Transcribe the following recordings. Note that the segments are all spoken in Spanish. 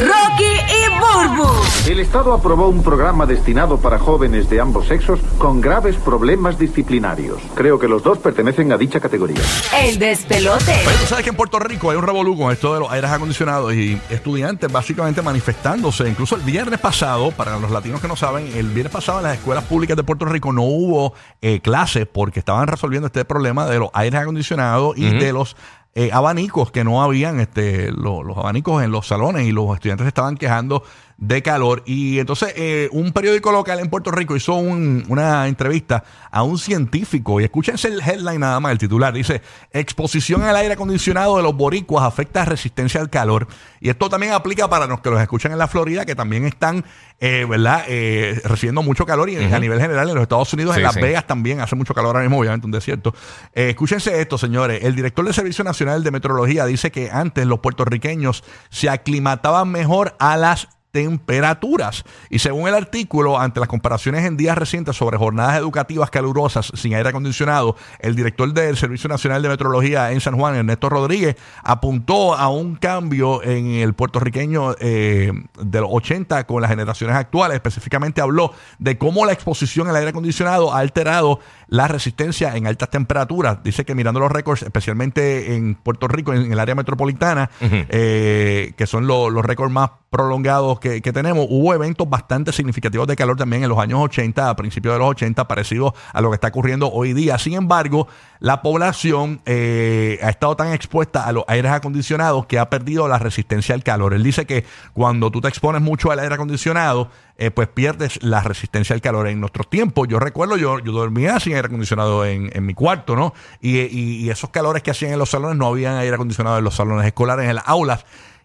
Rocky y Burbu. El Estado aprobó un programa destinado para jóvenes de ambos sexos con graves problemas disciplinarios. Creo que los dos pertenecen a dicha categoría. El despelote. Oye, tú sabes que en Puerto Rico hay un revolú con esto de los aires acondicionados y estudiantes básicamente manifestándose. Incluso el viernes pasado, para los latinos que no saben, el viernes pasado en las escuelas públicas de Puerto Rico no hubo eh, clases porque estaban resolviendo este problema de los aires acondicionados y de los eh, abanicos que no habían, este, lo- los abanicos en los salones y los estudiantes estaban quejando de calor. Y entonces eh, un periódico local en Puerto Rico hizo un- una entrevista a un científico y escúchense el headline nada más, el titular. Dice, exposición al aire acondicionado de los boricuas afecta resistencia al calor. Y esto también aplica para los que los escuchan en la Florida, que también están, eh, ¿verdad?, eh, recibiendo mucho calor y a nivel general en los Estados Unidos, en Las sí. Vegas también hace mucho calor ahora mismo, obviamente un desierto. Escúchense esto, señores. El director del Servicio Nacional de Meteorología dice que antes los puertorriqueños se aclimataban mejor a las temperaturas. Y según el artículo, ante las comparaciones en días recientes sobre jornadas educativas calurosas sin aire acondicionado, el director del Servicio Nacional de Meteorología en San Juan, Ernesto Rodríguez, apuntó a un cambio en el puertorriqueño eh, de los 80 con las generaciones actuales. Específicamente habló de cómo la exposición al aire acondicionado ha alterado la resistencia en altas temperaturas. Dice que mirando los récords, especialmente en Puerto Rico, en el área metropolitana, eh, que son lo- los récords más prolongados que, que tenemos, hubo eventos bastante significativos de calor también en los años 80, a principios de los 80, parecido a lo que está ocurriendo hoy día. Sin embargo, la población eh, ha estado tan expuesta a los aires acondicionados que ha perdido la resistencia al calor. Él dice que cuando tú te expones mucho al aire acondicionado, eh, pues pierdes la resistencia al calor. En nuestros tiempos, yo recuerdo, yo, yo dormía sin aire acondicionado en, en mi cuarto, ¿no? Y, y- y esos calores que hacían en los salones, no habían aire acondicionado en los salones escolares, en las aulas.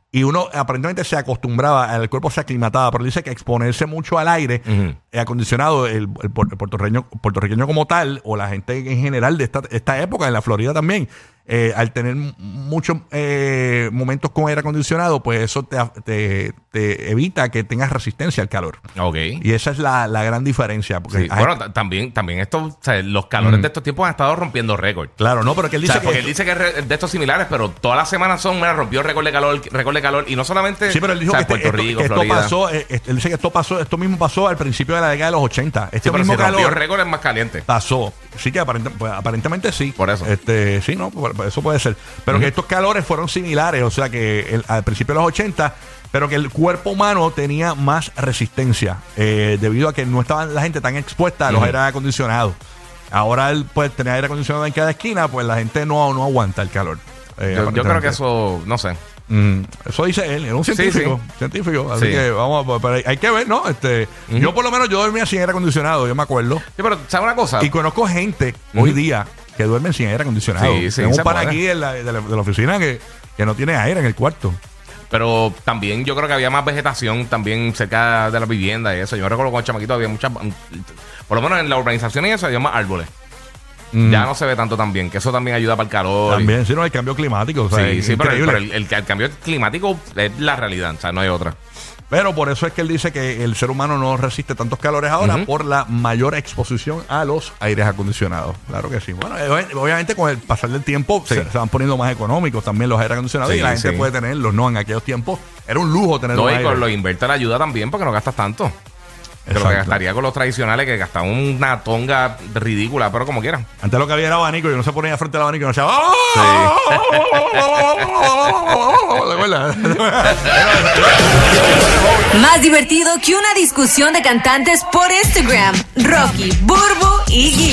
Y uno aparentemente se acostumbraba, el cuerpo se aclimataba, pero dice que exponerse mucho al aire eh, acondicionado, el, el puer- el puertorriqueño, puertorriqueño como tal, o la gente en general de esta, esta época, en la Florida también, eh, al tener muchos eh, momentos con aire acondicionado, pues eso te, te- te evita que tengas resistencia al calor. Ok. Y esa es la, la gran diferencia. Porque Sí, hay- Bueno, ta- también, también esto, o sea, los calores de estos tiempos han estado rompiendo récord. claro, no, pero que él O dice sea, porque que. él dice que es de estos similares, pero todas las semanas son, mira, rompió récord de calor, récord de calor, y no solamente Sí, pero él dijo o sea, que este- Puerto esto, Rico, esto Florida. pasó, eh, eh, él dice que esto pasó, esto mismo pasó al principio de la década de los 80. Este Sí, mismo si calor récord es más caliente. pasó. Sí que aparente- pues, aparentemente sí. Por eso. Este, sí, no, por eso puede ser. Pero que estos calores fueron similares, o sea que el- al principio de los 80, pero que el cuerpo humano tenía más resistencia eh, debido a que no estaba la gente tan expuesta a los Ujú. aires acondicionados. Ahora él pues tener aire acondicionado en cada esquina, pues la gente no, no aguanta el calor. Eh, Yo, yo creo que eso, no sé. Mm, eso dice él, era un Sí, científico, científico, así Sí. que vamos, a- pero hay, que ver, ¿no? Este, yo por lo menos yo dormía sin aire acondicionado, yo me acuerdo, pero ¿sabes una cosa? y conozco gente hoy día que duermen sin aire acondicionado. Sí, sí, Tengo se un par puede. aquí de la, de la- de la oficina que, que no tiene aire en el cuarto. Pero también yo creo que había más vegetación también cerca de la vivienda y eso. Yo recuerdo con el chamaquito había muchas... Por lo menos en la urbanización y eso había más árboles. Ya no se ve tanto también, que eso también ayuda para el calor. Mm. También, si no, el cambio climático, o sea, Sí, es sí, pero, el, increíble. pero el- el- el cambio climático es la realidad, o sea, no hay otra. Pero por eso es que él dice que el ser humano no resiste tantos calores ahora por la mayor exposición a los aires acondicionados. Claro que sí. Bueno, eh, ob- obviamente con el pasar del tiempo Sí. se, se van poniendo más económicos también los aires acondicionados Sí, y la gente sí. puede tenerlos. No, en aquellos tiempos era un lujo tener No, y con los inverter ayuda también porque no gastas tanto. Que lo que gastaría con los tradicionales que gastaban una tonga ridícula, pero como quieran. Antes lo que había era abanico y uno se ponía frente al abanico y no decía ¿Te acuerdas? Más divertido que una discusión de cantantes por Instagram. Rocky, Burbu y Giga.